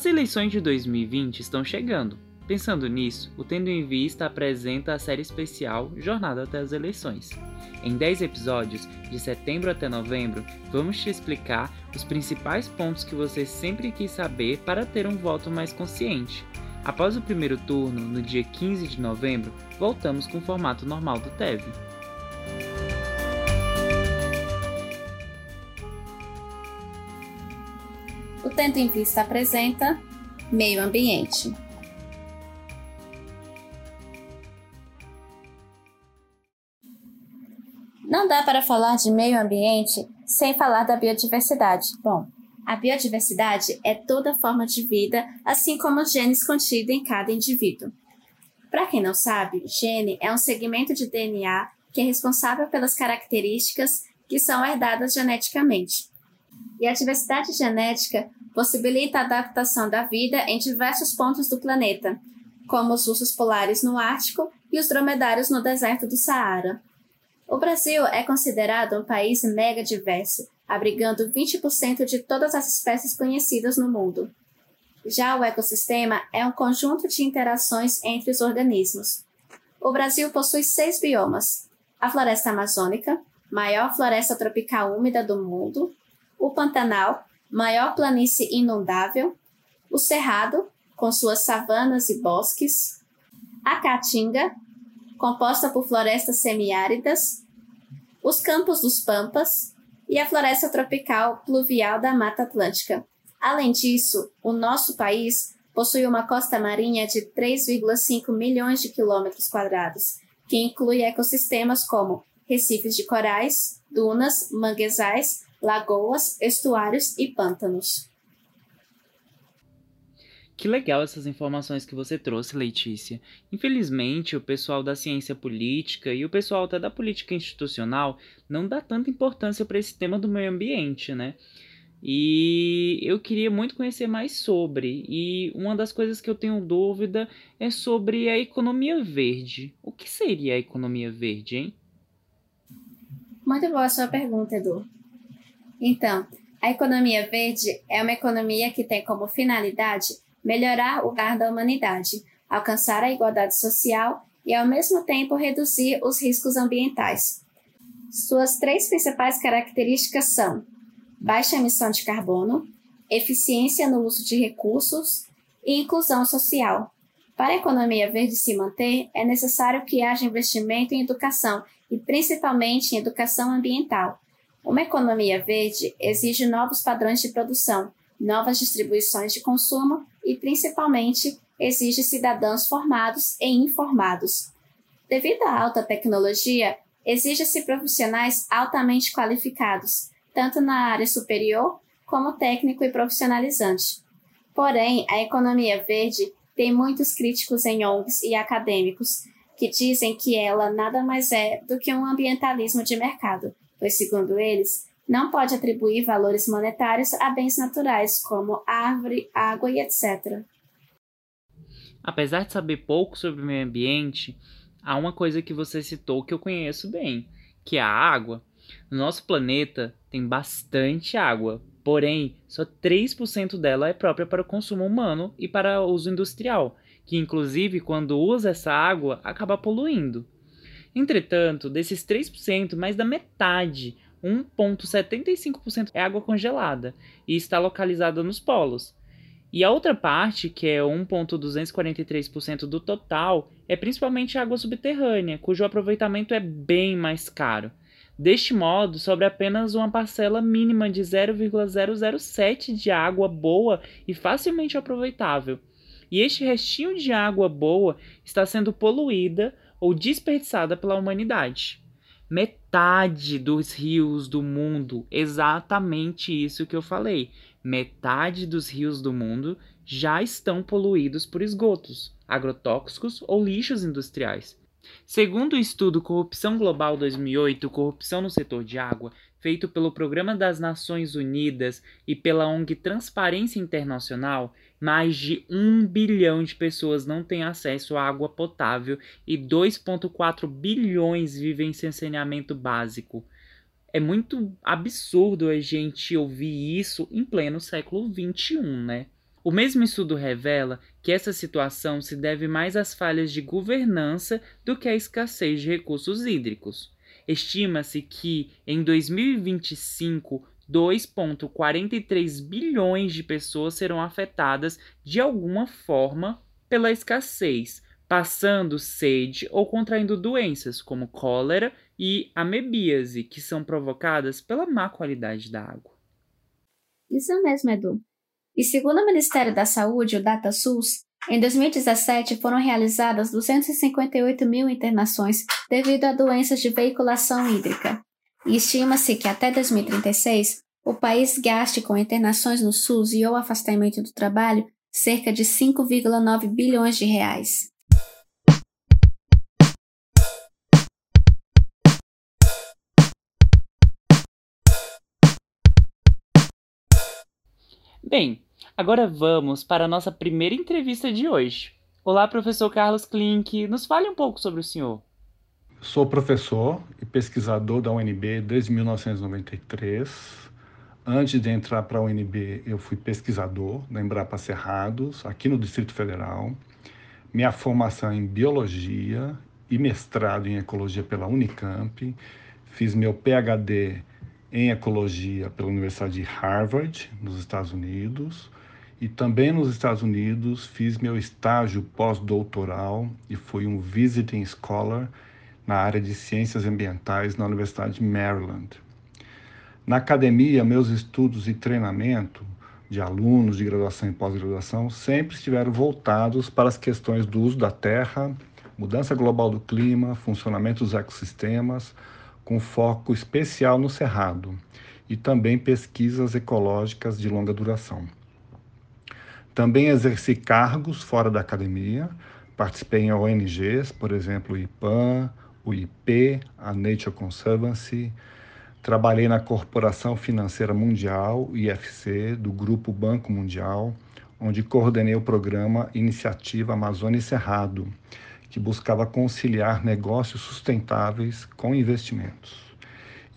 As eleições de 2020 estão chegando. Pensando nisso, o Tendo em Vista apresenta a série especial Jornada até as Eleições. Em 10 episódios, de setembro até novembro, vamos te explicar os principais pontos que você sempre quis saber para ter um voto mais consciente. Após o primeiro turno, no dia 15 de novembro, voltamos com o formato normal do TEV. O Tendo em Vista apresenta Meio Ambiente. Não dá para falar de meio ambiente sem falar da biodiversidade. Bom, a biodiversidade é toda forma de vida, assim como os genes contidos em cada indivíduo. Para quem não sabe, gene é um segmento de DNA que é responsável pelas características que são herdadas geneticamente. E a diversidade genética possibilita a adaptação da vida em diversos pontos do planeta, como os ursos polares no Ártico e os dromedários no deserto do Saara. O Brasil é considerado um país mega diverso, abrigando 20% de todas as espécies conhecidas no mundo. Já o ecossistema é um conjunto de interações entre os organismos. O Brasil possui seis biomas: a floresta amazônica, maior floresta tropical úmida do mundo, o Pantanal, maior planície inundável, o Cerrado, com suas savanas e bosques, a Caatinga, composta por florestas semiáridas, os Campos dos Pampas e a floresta tropical pluvial da Mata Atlântica. Além disso, o nosso país possui uma costa marinha de 3,5 milhões de quilômetros quadrados, que inclui ecossistemas como recifes de corais, dunas, manguezais, lagoas, estuários e pântanos. Que legal essas informações que você trouxe, Letícia. Infelizmente, o pessoal da ciência política e o pessoal até da política institucional não dá tanta importância para esse tema do meio ambiente, né? E eu queria muito conhecer mais sobre. E uma das coisas que eu tenho dúvida é sobre a economia verde. O que seria a economia verde, hein? Muito boa a sua pergunta, Edu. Então, a economia verde é uma economia que tem como finalidade melhorar o lugar da humanidade, alcançar a igualdade social e, ao mesmo tempo, reduzir os riscos ambientais. Suas três principais características são baixa emissão de carbono, eficiência no uso de recursos e inclusão social. Para a economia verde se manter, é necessário que haja investimento em educação e principalmente em educação ambiental. Uma economia verde exige novos padrões de produção, novas distribuições de consumo e, principalmente, exige cidadãos formados e informados. Devido à alta tecnologia, exige-se profissionais altamente qualificados, tanto na área superior como técnico e profissionalizante. Porém, a economia verde tem muitos críticos em ONGs e acadêmicos que dizem que ela nada mais é do que um ambientalismo de mercado, pois, segundo eles, não pode atribuir valores monetários a bens naturais, como árvore, água e etc. Apesar de saber pouco sobre o meio ambiente, há uma coisa que você citou que eu conheço bem, que é a água. No nosso planeta tem bastante água, porém, só 3% dela é própria para o consumo humano e para uso industrial, que inclusive quando usa essa água acaba poluindo. Entretanto, desses 3%, mais da metade 1,75% é água congelada e está localizada nos polos. E a outra parte, que é 1,243% do total, é principalmente água subterrânea, cujo aproveitamento é bem mais caro. Deste modo, sobra apenas uma parcela mínima de 0,007 de água boa e facilmente aproveitável. E este restinho de água boa está sendo poluída ou desperdiçada pela humanidade metade dos rios do mundo, exatamente isso que eu falei. Metade dos rios do mundo já estão poluídos por esgotos, agrotóxicos ou lixos industriais. Segundo o estudo Corrupção Global 2008, Corrupção no Setor de Água, feito pelo Programa das Nações Unidas e pela ONG Transparência Internacional, mais de um bilhão de pessoas não têm acesso à água potável e 2,4 bilhões vivem sem saneamento básico. É muito absurdo a gente ouvir isso em pleno século XXI, né? O mesmo estudo revela que essa situação se deve mais às falhas de governança do que à escassez de recursos hídricos. Estima-se que em 2025 2,43 bilhões de pessoas serão afetadas de alguma forma pela escassez, passando sede ou contraindo doenças como cólera e amebíase, que são provocadas pela má qualidade da água. Isso mesmo, Edu. E segundo o Ministério da Saúde, o DataSUS, em 2017 foram realizadas 258 mil internações devido a doenças de veiculação hídrica, e estima-se que até 2036 o país gaste com internações no SUS e ou afastamento do trabalho cerca de 5,9 bilhões de reais. Bem, agora vamos para a nossa primeira entrevista de hoje. Olá, professor Carlos Klink, nos fale um pouco sobre o senhor. Sou professor e pesquisador da UNB desde 1993. Antes de entrar para a UNB, eu fui pesquisador da Embrapa Cerrados, aqui no Distrito Federal. Minha formação em biologia e mestrado em ecologia pela Unicamp. Fiz meu PhD em ecologia pela Universidade de Harvard, nos Estados Unidos. E também nos Estados Unidos fiz meu estágio pós-doutoral e fui um visiting scholar na área de ciências ambientais na Universidade de Maryland. Na academia, meus estudos e treinamento de alunos de graduação e pós-graduação sempre estiveram voltados para as questões do uso da terra, mudança global do clima, funcionamento dos ecossistemas, com foco especial no cerrado, e também pesquisas ecológicas de longa duração. Também exerci cargos fora da academia, participei em ONGs, por exemplo, o IPAN, o IP, a Nature Conservancy, Trabalhei na Corporação Financeira Mundial, IFC, do Grupo Banco Mundial, onde coordenei o programa Iniciativa Amazônia Cerrado, que buscava conciliar negócios sustentáveis com investimentos.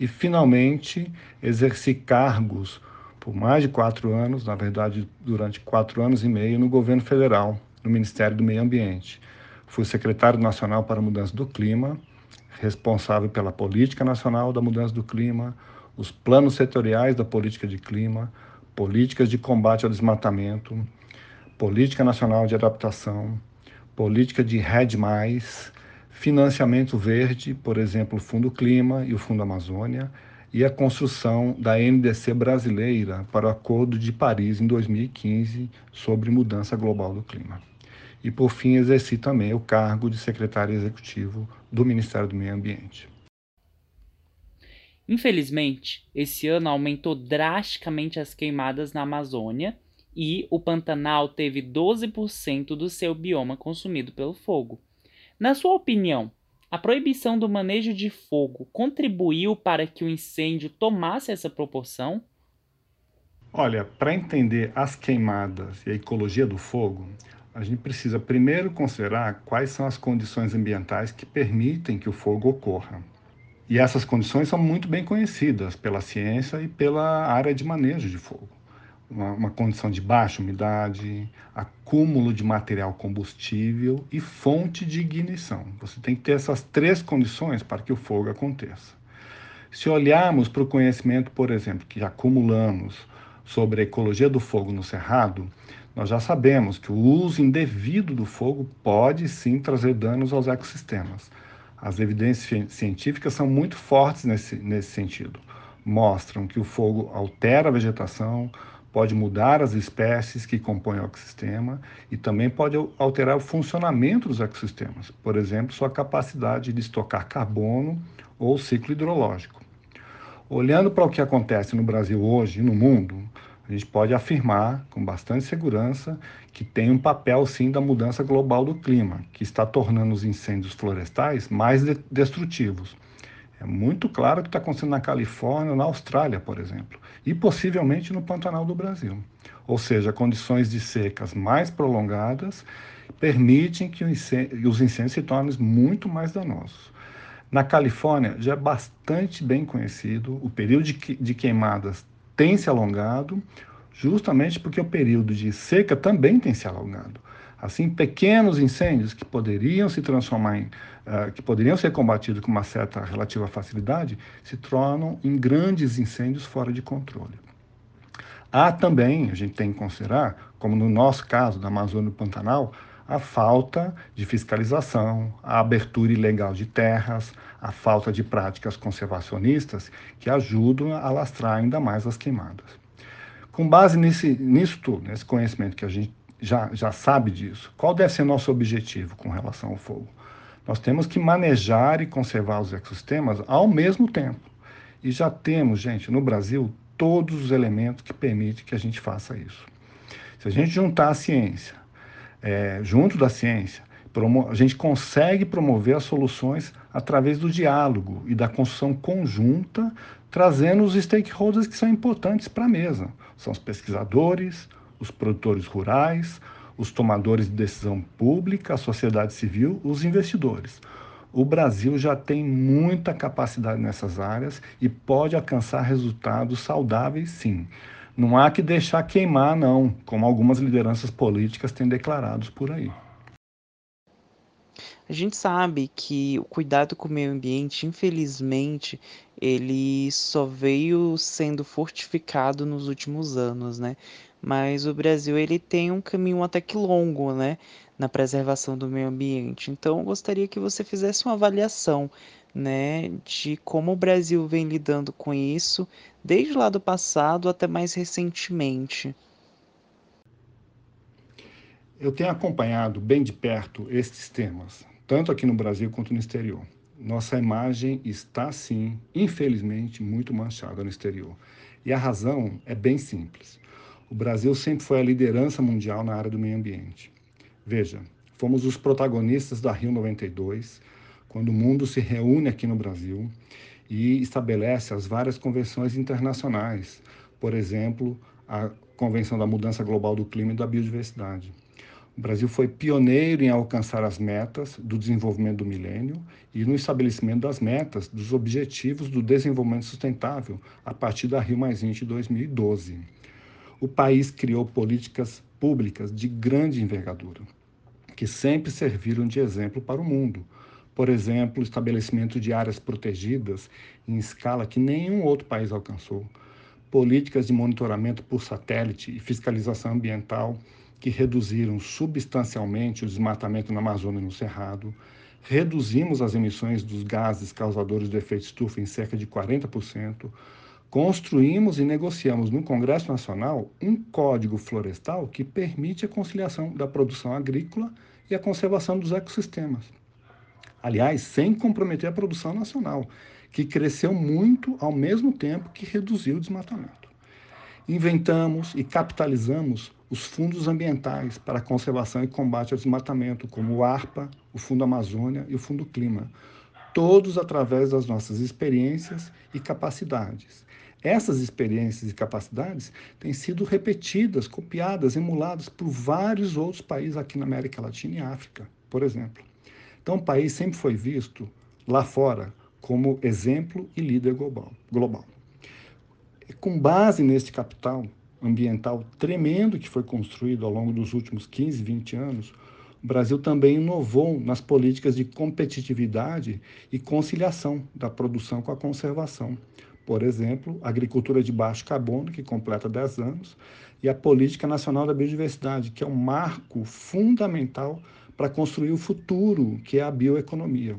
E, finalmente, exerci cargos por mais de quatro anos, na verdade, durante quatro anos e meio, no governo federal, no Ministério do Meio Ambiente. Fui secretário nacional para a mudança do clima responsável pela política nacional da mudança do clima, os planos setoriais da política de clima, políticas de combate ao desmatamento, política nacional de adaptação, política de RED+, financiamento verde, por exemplo, o Fundo Clima e o Fundo Amazônia, e a construção da NDC brasileira para o Acordo de Paris em 2015 sobre mudança global do clima e, por fim, exerci também o cargo de secretário executivo do Ministério do Meio Ambiente. Infelizmente, esse ano aumentou drasticamente as queimadas na Amazônia e o Pantanal teve 12% do seu bioma consumido pelo fogo. Na sua opinião, a proibição do manejo de fogo contribuiu para que o incêndio tomasse essa proporção? Olha, para entender as queimadas e a ecologia do fogo, a gente precisa primeiro considerar quais são as condições ambientais que permitem que o fogo ocorra. E essas condições são muito bem conhecidas pela ciência e pela área de manejo de fogo. Uma, uma condição de baixa umidade, acúmulo de material combustível e fonte de ignição. Você tem que ter essas três condições para que o fogo aconteça. Se olharmos para o conhecimento, por exemplo, que acumulamos sobre a ecologia do fogo no Cerrado, nós já sabemos que o uso indevido do fogo pode sim trazer danos aos ecossistemas. As evidências científicas são muito fortes nesse, nesse sentido. Mostram que o fogo altera a vegetação, pode mudar as espécies que compõem o ecossistema e também pode alterar o funcionamento dos ecossistemas, por exemplo, sua capacidade de estocar carbono ou ciclo hidrológico. Olhando para o que acontece no Brasil hoje e no mundo, a gente pode afirmar com bastante segurança que tem um papel sim da mudança global do clima, que está tornando os incêndios florestais mais de destrutivos. É muito claro que está acontecendo na Califórnia, na Austrália, por exemplo, e possivelmente no Pantanal do Brasil. Ou seja, condições de secas mais prolongadas permitem que os incêndios se tornem muito mais danosos. Na Califórnia já é bastante bem conhecido, o período de queimadas tem se alongado, justamente porque o período de seca também tem se alongado. Assim, pequenos incêndios que poderiam se transformar em, uh, que poderiam ser combatidos com uma certa relativa facilidade, se tornam em grandes incêndios fora de controle. Há também, a gente tem que considerar, como no nosso caso da Amazônia e do Pantanal, a falta de fiscalização, a abertura ilegal de terras, a falta de práticas conservacionistas que ajudam a lastrar ainda mais as queimadas. Com base nesse, nisso tudo, nesse conhecimento que a gente já, já sabe disso. Qual deve ser nosso objetivo com relação ao fogo? Nós temos que manejar e conservar os ecossistemas ao mesmo tempo. E já temos, gente, no Brasil, todos os elementos que permitem que a gente faça isso. Se a gente juntar a ciência, é, junto da ciência, a gente consegue promover as soluções através do diálogo e da construção conjunta, trazendo os stakeholders que são importantes para a mesa. São os pesquisadores, os produtores rurais, os tomadores de decisão pública, a sociedade civil, os investidores. O Brasil já tem muita capacidade nessas áreas e pode alcançar resultados saudáveis, sim. Não há que deixar queimar, não, como algumas lideranças políticas têm declarado por aí. A gente sabe que o cuidado com o meio ambiente, infelizmente, ele só veio sendo fortificado nos últimos anos, né? Mas o Brasil ele tem um caminho até que longo, né, na preservação do meio ambiente. Então, eu gostaria que você fizesse uma avaliação, né, de como o Brasil vem lidando com isso, desde lá do passado até mais recentemente. Eu tenho acompanhado bem de perto estes temas, tanto aqui no Brasil quanto no exterior. Nossa imagem está, sim, infelizmente, muito manchada no exterior. E a razão é bem simples. O Brasil sempre foi a liderança mundial na área do meio ambiente. Veja, fomos os protagonistas da Rio 92, quando o mundo se reúne aqui no Brasil e estabelece as várias convenções internacionais, por exemplo, a Convenção da Mudança Global do Clima e da Biodiversidade. O Brasil foi pioneiro em alcançar as metas do desenvolvimento do milênio e no estabelecimento das metas dos Objetivos do Desenvolvimento Sustentável a partir da Rio de 2012 o país criou políticas públicas de grande envergadura, que sempre serviram de exemplo para o mundo. Por exemplo, o estabelecimento de áreas protegidas em escala que nenhum outro país alcançou, políticas de monitoramento por satélite e fiscalização ambiental que reduziram substancialmente o desmatamento na Amazônia e no Cerrado, reduzimos as emissões dos gases causadores do efeito estufa em cerca de 40%, construímos e negociamos no Congresso Nacional um código florestal que permite a conciliação da produção agrícola e a conservação dos ecossistemas. Aliás, sem comprometer a produção nacional, que cresceu muito ao mesmo tempo que reduziu o desmatamento. Inventamos e capitalizamos os fundos ambientais para a conservação e combate ao desmatamento, como o ARPA, o Fundo Amazônia e o Fundo Clima, todos através das nossas experiências e capacidades essas experiências e capacidades têm sido repetidas, copiadas, emuladas por vários outros países aqui na América Latina e África, por exemplo. Então, o país sempre foi visto lá fora como exemplo e líder global. global. Com base neste capital ambiental tremendo que foi construído ao longo dos últimos 15, 20 anos, o Brasil também inovou nas políticas de competitividade e conciliação da produção com a conservação. Por exemplo, a agricultura de baixo carbono, que completa 10 anos, e a Política Nacional da Biodiversidade, que é um marco fundamental para construir o futuro, que é a bioeconomia.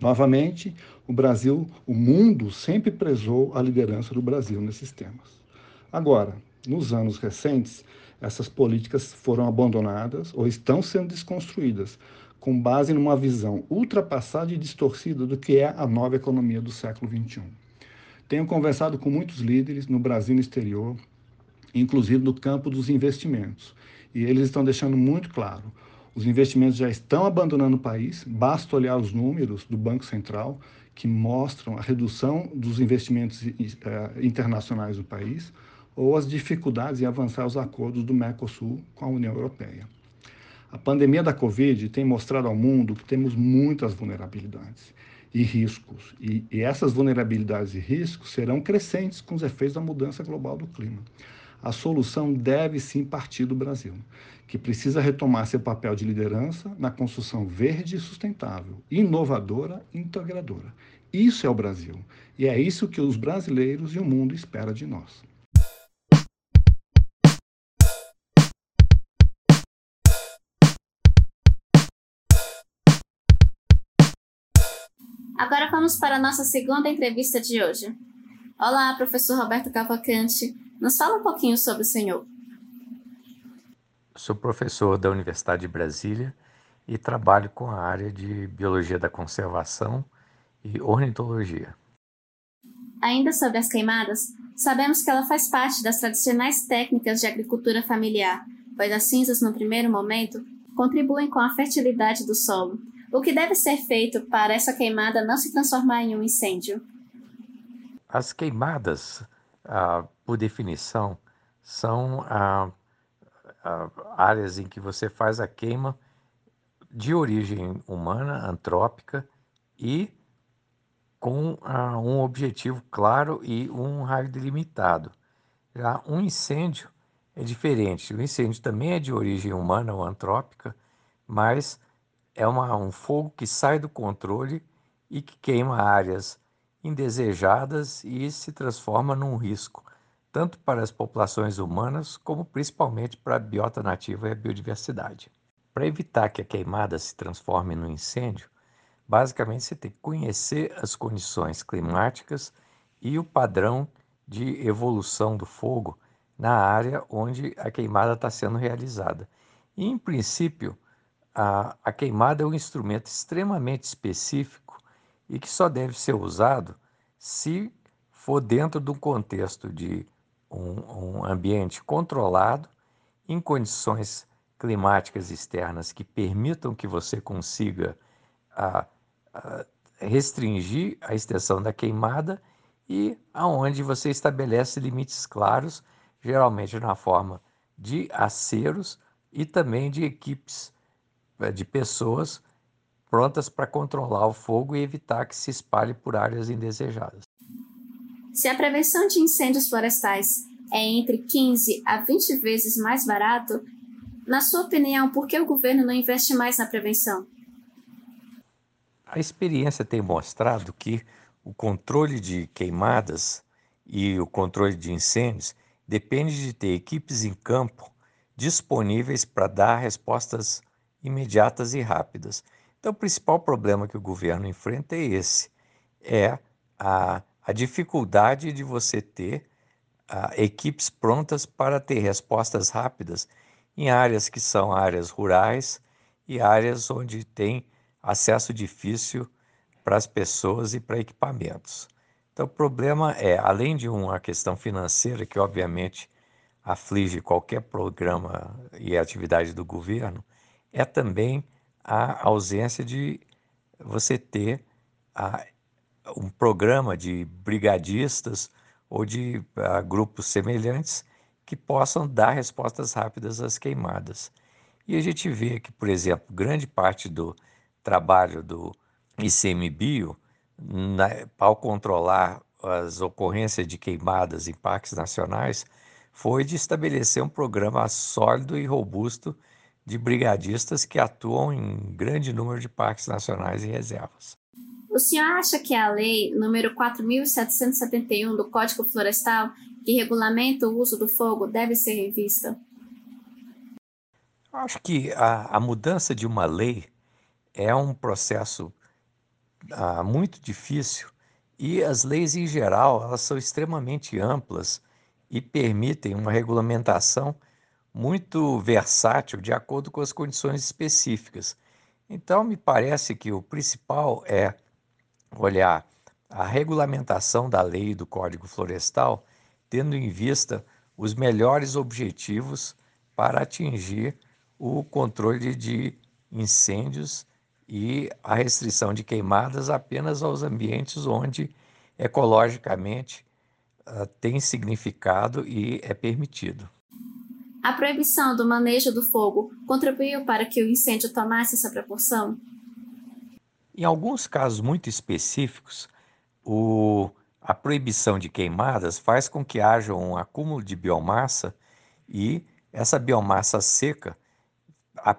Novamente, o Brasil, o mundo sempre prezou a liderança do Brasil nesses temas. Agora, nos anos recentes, essas políticas foram abandonadas ou estão sendo desconstruídas, com base numa visão ultrapassada e distorcida do que é a nova economia do século XXI. Tenho conversado com muitos líderes no Brasil e no exterior, inclusive no campo dos investimentos. E eles estão deixando muito claro: os investimentos já estão abandonando o país, basta olhar os números do Banco Central, que mostram a redução dos investimentos eh, internacionais no país, ou as dificuldades em avançar os acordos do Mercosul com a União Europeia. A pandemia da Covid tem mostrado ao mundo que temos muitas vulnerabilidades e riscos. E, e essas vulnerabilidades e riscos serão crescentes com os efeitos da mudança global do clima. a solução deve sim partir do Brasil, que precisa retomar seu papel de liderança na construção verde e sustentável, inovadora e integradora. Isso é o Brasil, e é isso que os brasileiros e o mundo esperam de nós. Agora vamos para a nossa segunda entrevista de hoje. Olá, professor Roberto Cavalcante. Nos fala um pouquinho sobre o senhor. Sou professor da Universidade de Brasília e trabalho com a área de Biologia da Conservação e Ornitologia. Ainda sobre as queimadas, sabemos que ela faz parte das tradicionais técnicas de agricultura familiar, pois as cinzas, no primeiro momento, contribuem com a fertilidade do solo, o que deve ser feito para essa queimada não se transformar em um incêndio? As queimadas, ah, por definição, são ah, ah, áreas em que você faz a queima de origem humana, antrópica e com ah, um objetivo claro e um raio delimitado. Já um incêndio é diferente. O incêndio também é de origem humana ou antrópica, mas é uma, um fogo que sai do controle e que queima áreas indesejadas e se transforma num risco, tanto para as populações humanas como principalmente para a biota nativa e a biodiversidade. Para evitar que a queimada se transforme num incêndio, basicamente você tem que conhecer as condições climáticas e o padrão de evolução do fogo na área onde a queimada está sendo realizada. E, em princípio, a, a queimada é um instrumento extremamente específico e que só deve ser usado se for dentro do contexto de um, um ambiente controlado, em condições climáticas externas que permitam que você consiga a, a restringir a extensão da queimada e aonde você estabelece limites claros, geralmente na forma de aceros e também de equipes de pessoas prontas para controlar o fogo e evitar que se espalhe por áreas indesejadas. Se a prevenção de incêndios florestais é entre 15 a 20 vezes mais barato, na sua opinião, por que o governo não investe mais na prevenção? A experiência tem mostrado que o controle de queimadas e o controle de incêndios depende de ter equipes em campo disponíveis para dar respostas imediatas e rápidas. Então, o principal problema que o governo enfrenta é esse: é a, a dificuldade de você ter a, equipes prontas para ter respostas rápidas em áreas que são áreas rurais e áreas onde tem acesso difícil para as pessoas e para equipamentos. Então, o problema é, além de uma questão financeira, que obviamente aflige qualquer programa e atividade do governo, é também a ausência de você ter a, um programa de brigadistas ou de a, grupos semelhantes que possam dar respostas rápidas às queimadas. E a gente vê que, por exemplo, grande parte do trabalho do ICMBio, na, ao controlar as ocorrências de queimadas em parques nacionais, foi de estabelecer um programa sólido e robusto de brigadistas que atuam em grande número de parques nacionais e reservas. O senhor acha que a lei número 4771 do Código Florestal, que regulamenta o uso do fogo, deve ser revista? Acho que a, a mudança de uma lei é um processo ah, muito difícil e as leis em geral elas são extremamente amplas e permitem uma regulamentação muito versátil de acordo com as condições específicas. Então, me parece que o principal é olhar a regulamentação da lei do Código Florestal, tendo em vista os melhores objetivos para atingir o controle de incêndios e a restrição de queimadas apenas aos ambientes onde ecologicamente uh, tem significado e é permitido. A proibição do manejo do fogo contribuiu para que o incêndio tomasse essa proporção? Em alguns casos muito específicos, o, a proibição de queimadas faz com que haja um acúmulo de biomassa e essa biomassa seca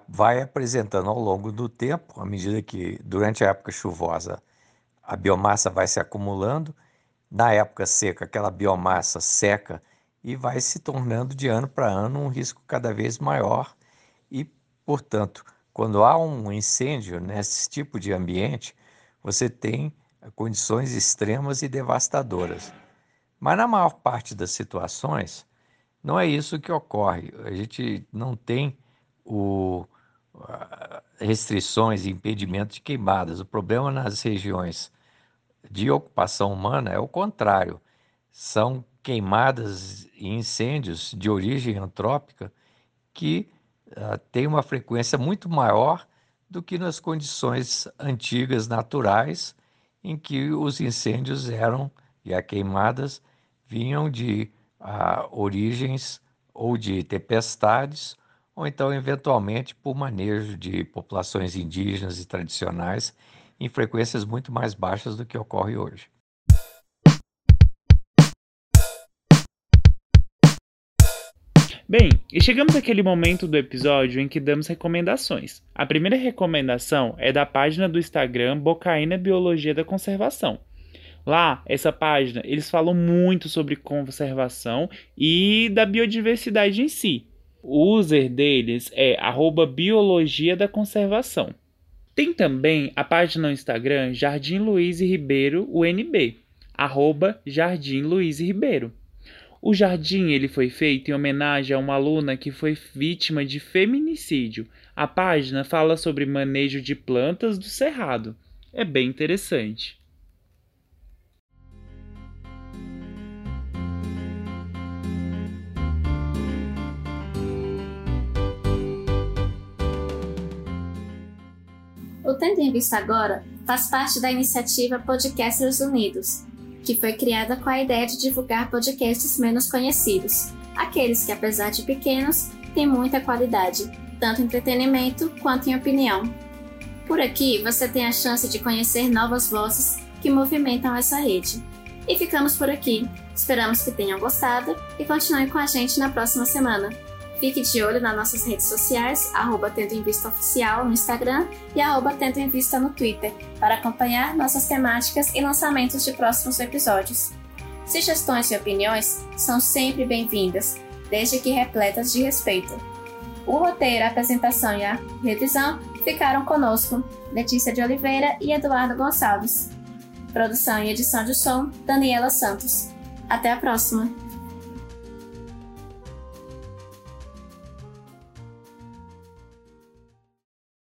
vai apresentando ao longo do tempo, à medida que durante a época chuvosa a biomassa vai se acumulando, na época seca aquela biomassa seca e vai se tornando de ano para ano um risco cada vez maior e, portanto, quando há um incêndio nesse tipo de ambiente, você tem condições extremas e devastadoras. Mas na maior parte das situações, não é isso que ocorre. A gente não tem o, restrições e impedimentos de queimadas. O problema nas regiões de ocupação humana é o contrário. São queimadas e incêndios de origem antrópica que uh, têm uma frequência muito maior do que nas condições antigas naturais, em que os incêndios eram e as queimadas vinham de uh, origens ou de tempestades, ou então, eventualmente, por manejo de populações indígenas e tradicionais em frequências muito mais baixas do que ocorre hoje. Bem, e chegamos àquele momento do episódio em que damos recomendações. A primeira recomendação é da página do Instagram Bocaína Biologia da Conservação. Lá, essa página, eles falam muito sobre conservação e da biodiversidade em si. O user deles é biologia da conservação. Tem também a página no Instagram Jardim Luiz Ribeiro UNB, arroba Jardim Luiz Ribeiro. O jardim ele foi feito em homenagem a uma aluna que foi vítima de feminicídio. A página fala sobre manejo de plantas do cerrado. É bem interessante. O Tendo em Vista Agora faz parte da iniciativa Podcasters Unidos, que foi criada com a ideia de divulgar podcasts menos conhecidos, aqueles que, apesar de pequenos, têm muita qualidade, tanto em entretenimento quanto em opinião. Por aqui você tem a chance de conhecer novas vozes que movimentam essa rede. E ficamos por aqui. Esperamos que tenham gostado e continuem com a gente na próxima semana. Fique de olho nas nossas redes sociais, arroba Tendo em Vista Oficial no Instagram e arroba Tendo em Vista no Twitter, para acompanhar nossas temáticas e lançamentos de próximos episódios. Sugestões e opiniões são sempre bem-vindas, desde que repletas de respeito. O roteiro, a apresentação e a revisão ficaram conosco, Letícia de Oliveira e Eduardo Gonçalves. Produção e edição de som, Daniela Santos. Até a próxima!